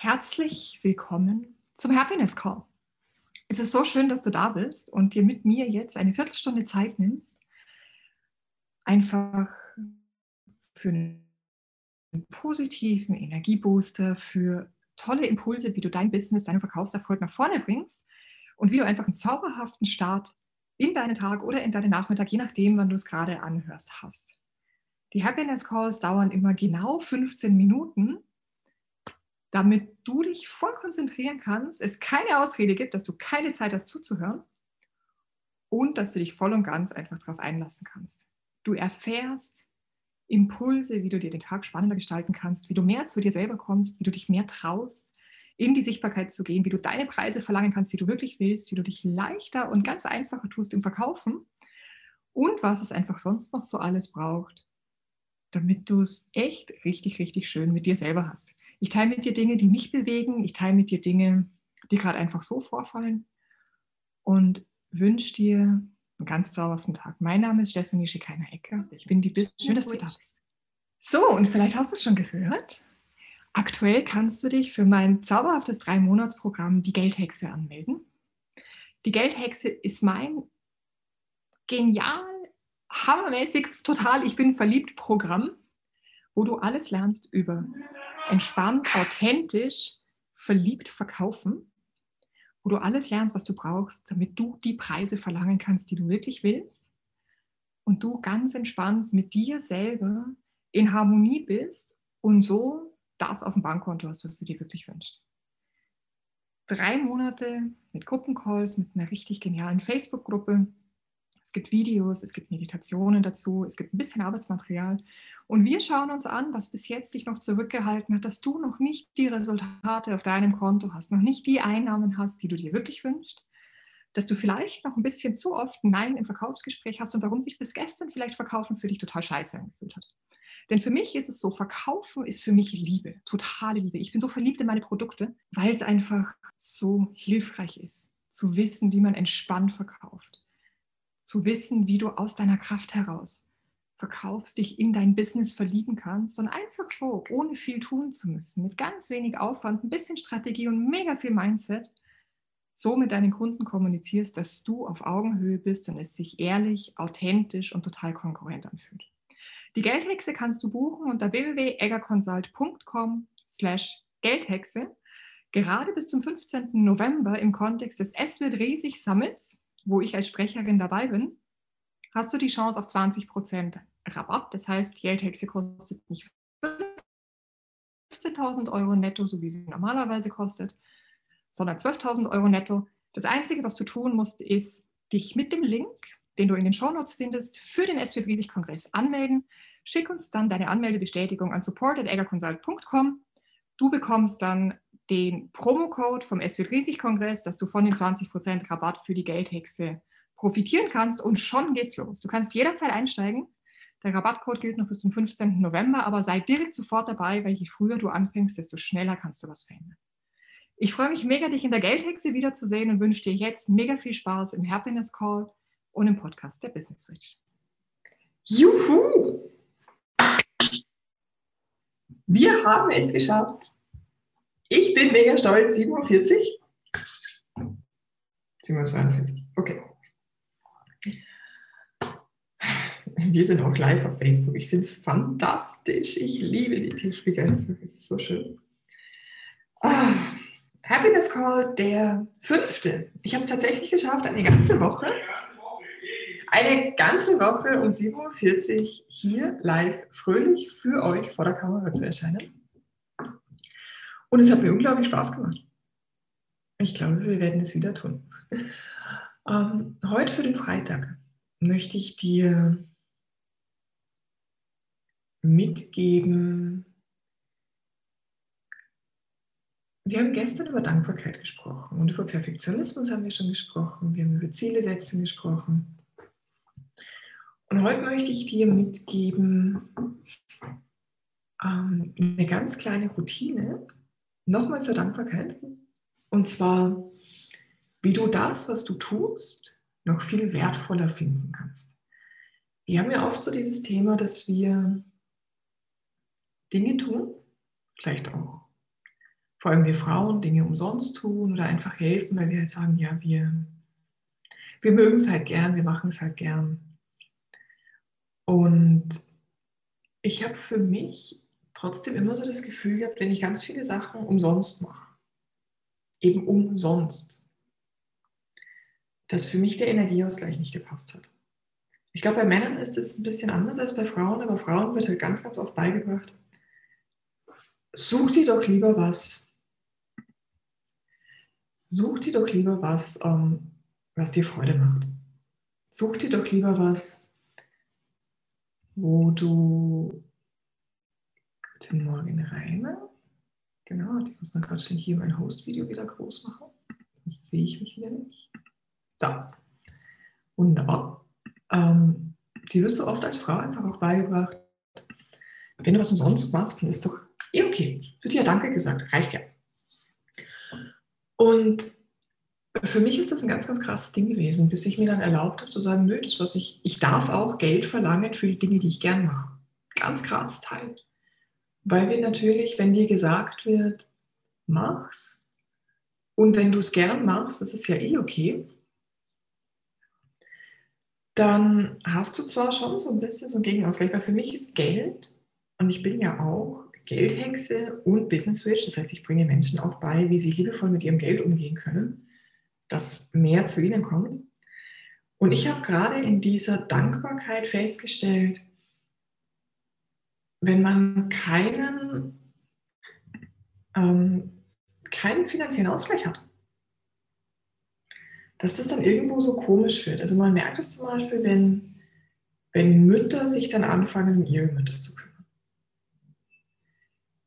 Herzlich willkommen zum Happiness Call. Es ist so schön, dass du da bist und dir mit mir jetzt eine Viertelstunde Zeit nimmst, einfach für einen positiven Energiebooster, für tolle Impulse, wie du dein Business, deinen Verkaufserfolg nach vorne bringst und wie du einfach einen zauberhaften Start in deinen Tag oder in deinen Nachmittag, je nachdem, wann du es gerade anhörst, hast. Die Happiness Calls dauern immer genau 15 Minuten damit du dich voll konzentrieren kannst, es keine Ausrede gibt, dass du keine Zeit hast zuzuhören und dass du dich voll und ganz einfach darauf einlassen kannst. Du erfährst Impulse, wie du dir den Tag spannender gestalten kannst, wie du mehr zu dir selber kommst, wie du dich mehr traust, in die Sichtbarkeit zu gehen, wie du deine Preise verlangen kannst, die du wirklich willst, wie du dich leichter und ganz einfacher tust im Verkaufen und was es einfach sonst noch so alles braucht, damit du es echt richtig, richtig schön mit dir selber hast. Ich teile mit dir Dinge, die mich bewegen. Ich teile mit dir Dinge, die gerade einfach so vorfallen. Und wünsche dir einen ganz zauberhaften Tag. Mein Name ist Stephanie Schikainer-Ecker. Ich bin die Business. Schön, dass du da bist. So, und vielleicht hast du es schon gehört. Aktuell kannst du dich für mein zauberhaftes Drei-Monats-Programm Die Geldhexe anmelden. Die Geldhexe ist mein genial, hammermäßig, total, ich bin verliebt Programm, wo du alles lernst über entspannt, authentisch, verliebt verkaufen, wo du alles lernst, was du brauchst, damit du die Preise verlangen kannst, die du wirklich willst und du ganz entspannt mit dir selber in Harmonie bist und so das auf dem Bankkonto hast, was du dir wirklich wünschst. Drei Monate mit Gruppencalls, mit einer richtig genialen Facebook-Gruppe, es gibt Videos, es gibt Meditationen dazu, es gibt ein bisschen Arbeitsmaterial. Und wir schauen uns an, was bis jetzt dich noch zurückgehalten hat, dass du noch nicht die Resultate auf deinem Konto hast, noch nicht die Einnahmen hast, die du dir wirklich wünschst, dass du vielleicht noch ein bisschen zu oft Nein im Verkaufsgespräch hast und warum sich bis gestern vielleicht Verkaufen für dich total scheiße angefühlt hat. Denn für mich ist es so, Verkaufen ist für mich Liebe, totale Liebe. Ich bin so verliebt in meine Produkte, weil es einfach so hilfreich ist, zu wissen, wie man entspannt verkauft zu wissen, wie du aus deiner Kraft heraus verkaufst, dich in dein Business verlieben kannst und einfach so, ohne viel tun zu müssen, mit ganz wenig Aufwand, ein bisschen Strategie und mega viel Mindset, so mit deinen Kunden kommunizierst, dass du auf Augenhöhe bist und es sich ehrlich, authentisch und total konkurrent anfühlt. Die Geldhexe kannst du buchen unter www.eggerconsult.com slash Geldhexe. Gerade bis zum 15. November im Kontext des Es wird riesig Summits wo ich als Sprecherin dabei bin, hast du die Chance auf 20% Rabatt. Das heißt, die Geldhexe kostet nicht 15.000 Euro netto, so wie sie normalerweise kostet, sondern 12.000 Euro netto. Das Einzige, was du tun musst, ist, dich mit dem Link, den du in den Shownotes findest, für den SW Kongress anmelden. Schick uns dann deine Anmeldebestätigung an support.eggerconsult.com. Du bekommst dann den Promocode vom SW Riesig Kongress, dass du von den 20% Rabatt für die Geldhexe profitieren kannst und schon geht's los. Du kannst jederzeit einsteigen. Der Rabattcode gilt noch bis zum 15. November, aber sei direkt sofort dabei, weil je früher du anfängst, desto schneller kannst du was verändern. Ich freue mich mega, dich in der Geldhexe wiederzusehen und wünsche dir jetzt mega viel Spaß im Happiness Call und im Podcast der Business Switch. Juhu! Wir haben es geschafft. Ich bin mega stolz, 47. 742, okay. Wir sind auch live auf Facebook. Ich finde es fantastisch. Ich liebe die einfach. Es ist so schön. Ah, Happiness Call, der fünfte. Ich habe es tatsächlich geschafft, eine ganze Woche. Eine ganze Woche um 7.40 Uhr hier live fröhlich für euch vor der Kamera zu erscheinen. Und es hat mir unglaublich Spaß gemacht. Ich glaube, wir werden es wieder tun. Ähm, heute für den Freitag möchte ich dir mitgeben, wir haben gestern über Dankbarkeit gesprochen und über Perfektionismus haben wir schon gesprochen, wir haben über Ziele setzen gesprochen. Und heute möchte ich dir mitgeben ähm, eine ganz kleine Routine, nochmal zur Dankbarkeit. Und zwar, wie du das, was du tust, noch viel wertvoller finden kannst. Wir haben ja oft so dieses Thema, dass wir Dinge tun, vielleicht auch vor allem wir Frauen Dinge umsonst tun oder einfach helfen, weil wir halt sagen, ja, wir, wir mögen es halt gern, wir machen es halt gern. Und ich habe für mich trotzdem immer so das Gefühl gehabt, wenn ich ganz viele Sachen umsonst mache, eben umsonst, dass für mich der Energieausgleich nicht gepasst hat. Ich glaube, bei Männern ist es ein bisschen anders als bei Frauen, aber Frauen wird halt ganz, ganz oft beigebracht, such dir doch lieber was, such dir doch lieber was, ähm, was dir Freude macht. Such dir doch lieber was, wo du Guten Morgen, Rainer. Genau, ich muss noch gerade schnell hier mein Host-Video wieder groß machen. Das sehe ich mich wieder nicht. So, wunderbar. Ähm, die wirst du oft als Frau einfach auch beigebracht. Wenn du was umsonst machst, dann ist doch eh okay. Wird ja Danke gesagt, reicht ja. Und für mich ist das ein ganz, ganz krasses Ding gewesen, bis ich mir dann erlaubt habe zu sagen, nö, das was ich, ich darf auch Geld verlangen für die Dinge, die ich gern mache. Ganz krasses Teil. Weil wir natürlich, wenn dir gesagt wird, mach's, und wenn du es gern machst, das ist ja eh okay, dann hast du zwar schon so ein bisschen so ein Gegenausgleich, weil für mich ist Geld, und ich bin ja auch Geldhexe und Business Witch, das heißt, ich bringe Menschen auch bei, wie sie liebevoll mit ihrem Geld umgehen können, dass mehr zu ihnen kommt. Und ich habe gerade in dieser Dankbarkeit festgestellt, wenn man keinen, ähm, keinen finanziellen Ausgleich hat, dass das dann irgendwo so komisch wird. Also man merkt es zum Beispiel, wenn, wenn Mütter sich dann anfangen, um ihre Mütter zu kümmern.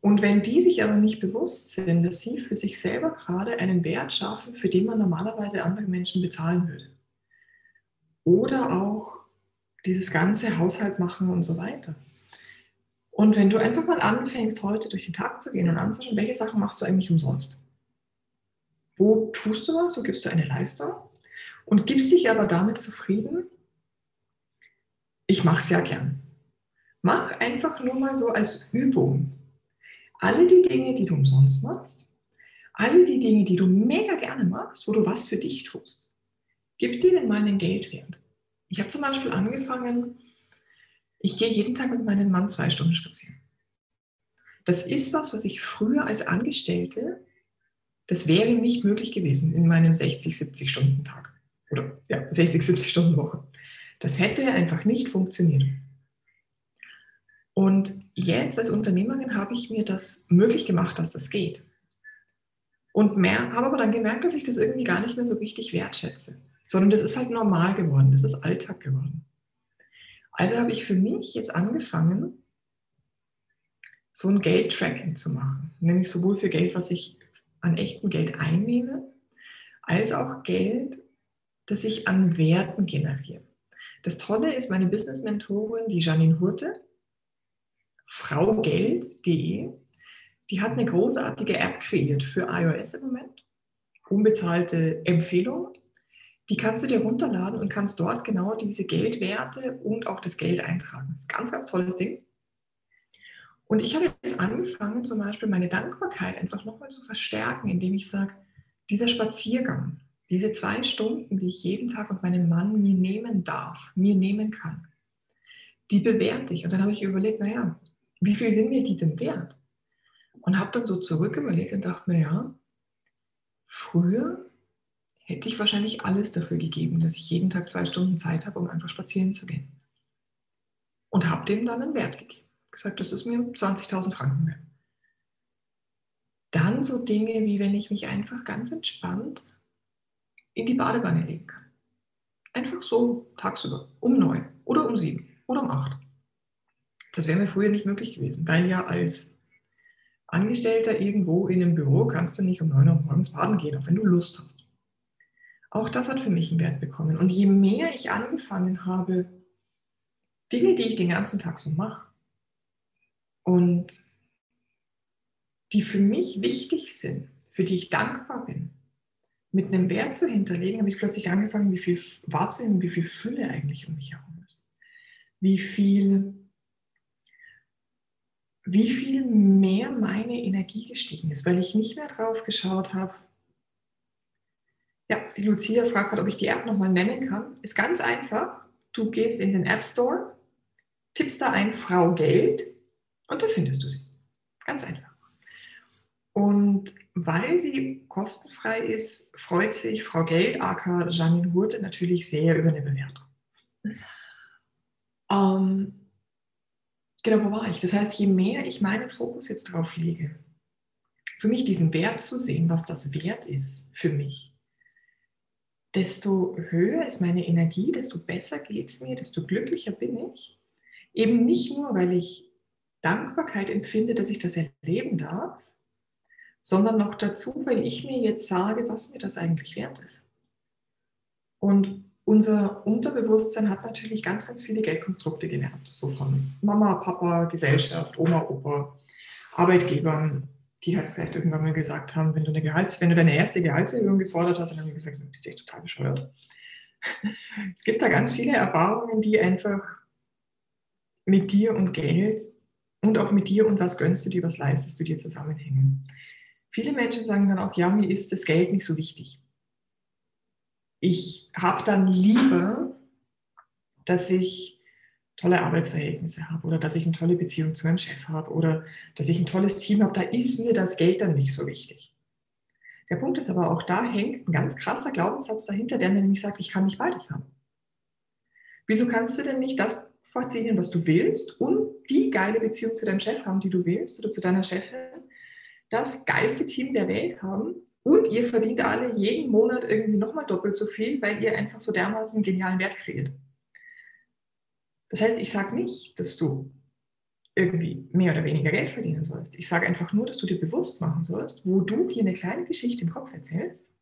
Und wenn die sich aber nicht bewusst sind, dass sie für sich selber gerade einen Wert schaffen, für den man normalerweise andere Menschen bezahlen würde. Oder auch dieses ganze Haushalt machen und so weiter. Und wenn du einfach mal anfängst, heute durch den Tag zu gehen und anzuschauen, welche Sachen machst du eigentlich umsonst? Wo tust du was? Wo gibst du eine Leistung? Und gibst dich aber damit zufrieden? Ich mache es ja gern. Mach einfach nur mal so als Übung alle die Dinge, die du umsonst machst, alle die Dinge, die du mega gerne machst, wo du was für dich tust, gib denen mal einen Geldwert. Ich habe zum Beispiel angefangen, ich gehe jeden Tag mit meinem Mann zwei Stunden spazieren. Das ist was, was ich früher als Angestellte, das wäre nicht möglich gewesen in meinem 60, 70 Stunden Tag. Oder ja, 60, 70 Stunden Woche. Das hätte einfach nicht funktioniert. Und jetzt als Unternehmerin habe ich mir das möglich gemacht, dass das geht. Und mehr, habe aber dann gemerkt, dass ich das irgendwie gar nicht mehr so richtig wertschätze, sondern das ist halt normal geworden, das ist Alltag geworden. Also habe ich für mich jetzt angefangen, so ein Geldtracking zu machen, nämlich sowohl für Geld, was ich an echtem Geld einnehme, als auch Geld, das ich an Werten generiere. Das Tolle ist, meine Business-Mentorin, die Janine Hurte, fraugeld.de. Die hat eine großartige App kreiert für iOS im Moment. Unbezahlte Empfehlung. Die kannst du dir runterladen und kannst dort genau diese Geldwerte und auch das Geld eintragen. Das ist ein ganz, ganz tolles Ding. Und ich habe jetzt angefangen, zum Beispiel meine Dankbarkeit einfach nochmal zu verstärken, indem ich sage, dieser Spaziergang, diese zwei Stunden, die ich jeden Tag mit meinem Mann mir nehmen darf, mir nehmen kann, die bewerte ich. Und dann habe ich überlegt, naja, wie viel sind mir die denn wert? Und habe dann so zurück überlegt und dachte mir, ja, früher hätte ich wahrscheinlich alles dafür gegeben, dass ich jeden Tag zwei Stunden Zeit habe, um einfach spazieren zu gehen. Und habe dem dann einen Wert gegeben. Gesagt, das ist mir 20.000 Franken wert. Dann so Dinge, wie wenn ich mich einfach ganz entspannt in die Badewanne legen kann. Einfach so tagsüber, um neun oder um sieben oder um acht. Das wäre mir früher nicht möglich gewesen, weil ja als Angestellter irgendwo in einem Büro kannst du nicht um 9 Uhr morgens baden gehen, auch wenn du Lust hast. Auch das hat für mich einen Wert bekommen. Und je mehr ich angefangen habe, Dinge, die ich den ganzen Tag so mache und die für mich wichtig sind, für die ich dankbar bin, mit einem Wert zu hinterlegen, habe ich plötzlich angefangen, wie viel wahrzunehmen, wie viel Fülle eigentlich um mich herum ist. Wie viel wie viel mehr meine Energie gestiegen ist, weil ich nicht mehr drauf geschaut habe. Ja, die Lucia fragt gerade, ob ich die App nochmal nennen kann. Ist ganz einfach. Du gehst in den App Store, tippst da ein Frau Geld und da findest du sie. Ganz einfach. Und weil sie kostenfrei ist, freut sich Frau Geld, aka Janine Hurte, natürlich sehr über eine Bewertung. Ähm, genau, wo war ich? Das heißt, je mehr ich meinen Fokus jetzt drauf lege, für mich diesen Wert zu sehen, was das wert ist für mich, desto höher ist meine Energie, desto besser geht es mir, desto glücklicher bin ich. Eben nicht nur, weil ich Dankbarkeit empfinde, dass ich das erleben darf, sondern noch dazu, weil ich mir jetzt sage, was mir das eigentlich wert ist. Und unser Unterbewusstsein hat natürlich ganz, ganz viele Geldkonstrukte gelernt. So von Mama, Papa, Gesellschaft, Oma, Opa, Arbeitgebern, die halt vielleicht irgendwann mal gesagt haben, wenn du, eine Gehalts-, wenn du deine erste Gehaltserhöhung gefordert hast, dann haben die gesagt, du bist echt total bescheuert. Es gibt da ganz viele Erfahrungen, die einfach mit dir und Geld und auch mit dir und was gönnst du dir, was leistest du dir zusammenhängen. Viele Menschen sagen dann auch, ja, mir ist das Geld nicht so wichtig. Ich habe dann lieber, dass ich tolle Arbeitsverhältnisse habe oder dass ich eine tolle Beziehung zu meinem Chef habe oder dass ich ein tolles Team habe. Da ist mir das Geld dann nicht so wichtig. Der Punkt ist aber auch, da hängt ein ganz krasser Glaubenssatz dahinter, der nämlich sagt, ich kann nicht beides haben. Wieso kannst du denn nicht das verdienen, was du willst und die geile Beziehung zu deinem Chef haben, die du willst oder zu deiner Chefin das geilste Team der Welt haben und ihr verdient alle jeden Monat irgendwie nochmal doppelt so viel, weil ihr einfach so dermaßen genialen Wert kreiert. Das heißt, ich sage nicht, dass du irgendwie mehr oder weniger Geld verdienen sollst. Ich sage einfach nur, dass du dir bewusst machen sollst, wo du dir eine kleine Geschichte im Kopf erzählst,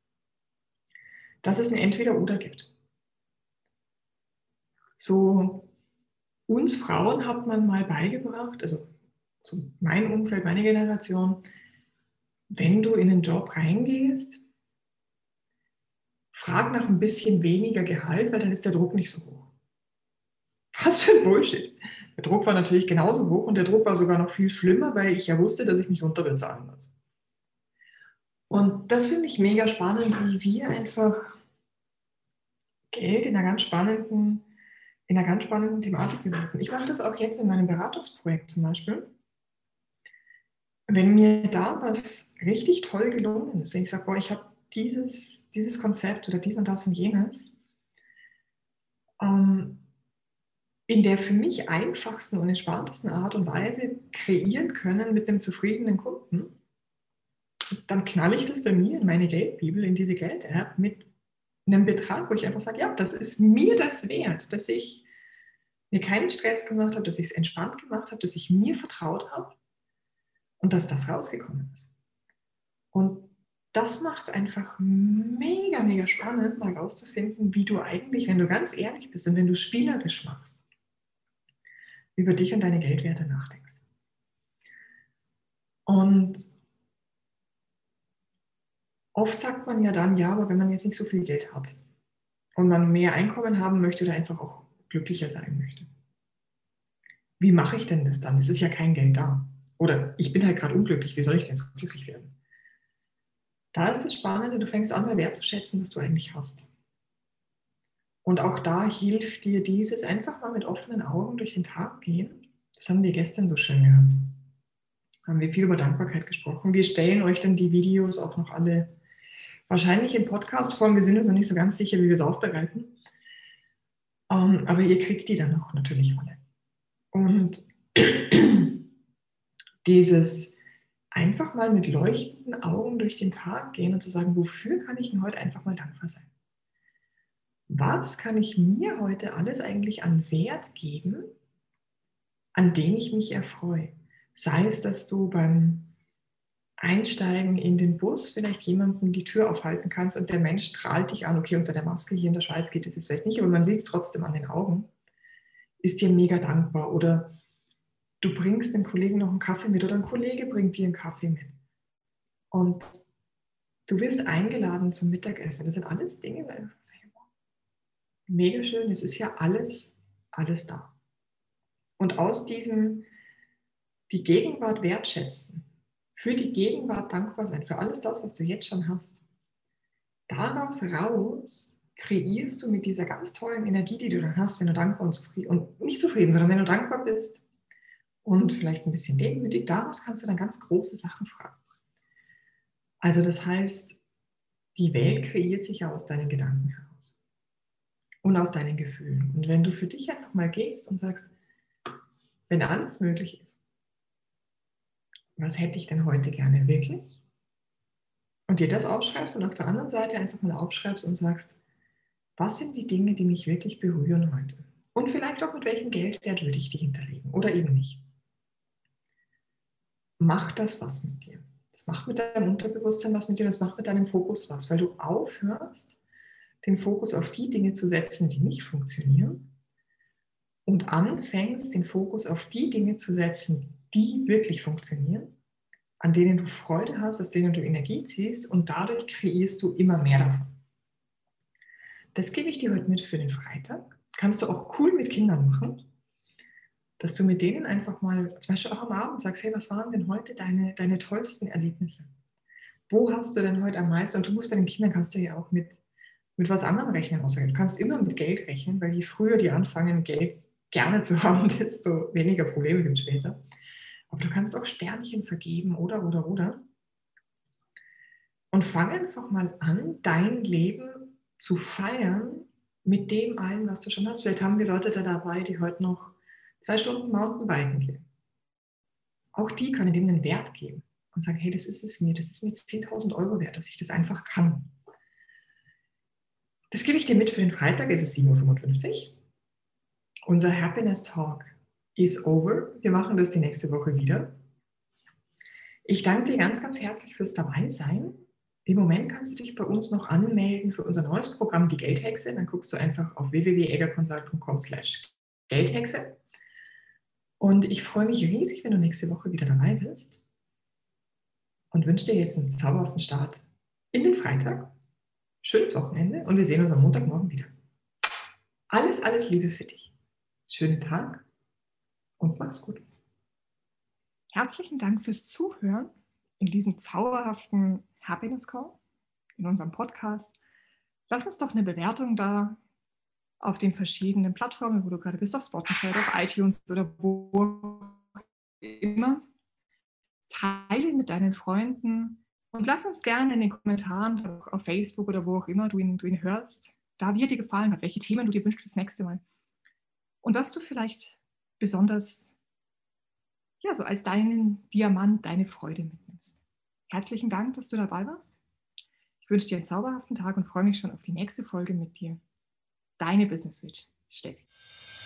dass es ein Entweder-Oder gibt. So, uns Frauen hat man mal beigebracht, also zu meinem Umfeld, meine Generation, wenn du in den Job reingehst, frag nach ein bisschen weniger Gehalt, weil dann ist der Druck nicht so hoch. Was für ein Bullshit. Der Druck war natürlich genauso hoch und der Druck war sogar noch viel schlimmer, weil ich ja wusste, dass ich mich unterbezahlen muss. Und das finde ich mega spannend, wie wir einfach Geld in einer ganz spannenden, in einer ganz spannenden Thematik bewerten. Ich mache das auch jetzt in meinem Beratungsprojekt zum Beispiel wenn mir da was richtig toll gelungen ist, wenn ich sage, boah, ich habe dieses, dieses Konzept oder dies und das und jenes, ähm, in der für mich einfachsten und entspanntesten Art und Weise kreieren können mit einem zufriedenen Kunden, dann knalle ich das bei mir in meine Geldbibel, in diese Geld-App mit einem Betrag, wo ich einfach sage, ja, das ist mir das wert, dass ich mir keinen Stress gemacht habe, dass ich es entspannt gemacht habe, dass ich mir vertraut habe und dass das rausgekommen ist. Und das macht es einfach mega, mega spannend, mal rauszufinden, wie du eigentlich, wenn du ganz ehrlich bist und wenn du spielerisch machst, über dich und deine Geldwerte nachdenkst. Und oft sagt man ja dann, ja, aber wenn man jetzt nicht so viel Geld hat und man mehr Einkommen haben möchte oder einfach auch glücklicher sein möchte. Wie mache ich denn das dann? Es ist ja kein Geld da. Oder ich bin halt gerade unglücklich, wie soll ich denn so glücklich werden? Da ist das Spannende, du fängst an, mal wertzuschätzen, was du eigentlich hast. Und auch da hilft dir dieses einfach mal mit offenen Augen durch den Tag gehen. Das haben wir gestern so schön gehört. Haben wir viel über Dankbarkeit gesprochen. Wir stellen euch dann die Videos auch noch alle wahrscheinlich in Podcast-Form. Wir sind uns noch nicht so ganz sicher, wie wir es aufbereiten. Um, ähm, aber ihr kriegt die dann auch natürlich alle. Und dieses einfach mal mit leuchtenden Augen durch den Tag gehen und zu sagen, wofür kann ich denn heute einfach mal dankbar sein? Was kann ich mir heute alles eigentlich an Wert geben, an dem ich mich erfreue? Sei es, dass du beim Einsteigen in den Bus vielleicht jemandem die Tür aufhalten kannst und der Mensch strahlt dich an. Okay, unter der Maske hier in der Schweiz geht es jetzt vielleicht nicht, aber man sieht es trotzdem an den Augen. Ist dir mega dankbar. Oder du bringst dem Kollegen noch einen Kaffee mit oder ein Kollege bringt dir einen Kaffee mit. Und du wirst eingeladen zum Mittagessen. Das sind alles Dinge, weil ich sage, mega schön, es ist ja alles, alles da. Und aus diesem die Gegenwart wertschätzen, für die Gegenwart dankbar sein, für alles das, was du jetzt schon hast. Daraus raus kreierst du mit dieser ganz tollen Energie, die du dann hast, wenn du dankbar und zufrieden und nicht zufrieden, sondern wenn du dankbar bist und vielleicht ein bisschen demütig, daraus kannst du dann ganz große Sachen fragen. Also das heißt, die Welt kreiert sich ja aus deinen Gedanken heraus und aus deinen Gefühlen. Und wenn du für dich einfach mal gehst und sagst, wenn alles möglich ist, was hätte ich denn heute gerne wirklich? Und dir das aufschreibst und auf der anderen Seite einfach mal aufschreibst und sagst, was sind die Dinge, die mich wirklich berühren heute? Und vielleicht auch mit welchem Geldwert würde ich die hinterlegen oder eben nicht. Mach das was mit dir. Das macht mit deinem Unterbewusstsein was mit dir, das macht mit deinem Fokus was, weil du aufhörst, den Fokus auf die Dinge zu setzen, die nicht funktionieren und anfängst, den Fokus auf die Dinge zu setzen, die wirklich funktionieren, an denen du Freude hast, aus denen du Energie ziehst und dadurch kreierst du immer mehr davon. Das gebe ich dir heute mit für den Freitag. Kannst du auch cool mit Kindern machen, dass du mit denen einfach mal, zum Beispiel auch am Abend sagst, hey, was waren denn heute deine, deine tollsten Erlebnisse? Wo hast du denn heute am meisten? Und du musst bei den Kindern, kannst du ja auch mit, mit was anderem rechnen. Außer du kannst immer mit Geld rechnen, weil je früher die anfangen, Geld gerne zu haben, desto weniger Probleme gibt es später. Aber du kannst auch Sternchen vergeben oder, oder, oder. Und fang einfach mal an, dein Leben zu feiern mit dem allen, was du schon hast. Vielleicht haben wir Leute da dabei, die heute noch zwei Stunden Mountainbiken gehen. Auch die können dem einen Wert geben und sagen, hey, das ist es mir, das ist mir 10.000 Euro wert, dass ich das einfach kann. Das gebe ich dir mit für den Freitag, es ist 7.55 Uhr. Unser Happiness Talk is over. Wir machen das die nächste Woche wieder. Ich danke dir ganz, ganz herzlich fürs Dabeisein. Im Moment kannst du dich bei uns noch anmelden für unser neues Programm, die Geldhexe. Dann guckst du einfach auf www.eggerconsult.com slash Geldhexe. Und ich freue mich riesig, wenn du nächste Woche wieder dabei bist. Und wünsche dir jetzt einen zauberhaften Start in den Freitag. Schönes Wochenende und wir sehen uns am Montagmorgen wieder. Alles, alles Liebe für dich. Schönen Tag und mach's gut. Herzlichen Dank fürs Zuhören in diesem zauberhaften Happiness Call, in unserem Podcast. Lass uns doch eine Bewertung da auf den verschiedenen Plattformen, wo du gerade bist, auf Spotify auf iTunes oder wo immer. Teile mit deinen Freunden und lass uns gerne in den Kommentaren auf Facebook oder wo auch immer du ihn, du ihn hörst, da wie er dir gefallen hat, welche Themen du dir wünschst fürs nächste Mal. Und was du vielleicht besonders, ja, so als deinen Diamant, deine Freude mitnimmst. Herzlichen Dank, dass du dabei warst. Ich wünsche dir einen zauberhaften Tag und freue mich schon auf die nächste Folge mit dir. Deine Business Switch, Steffi.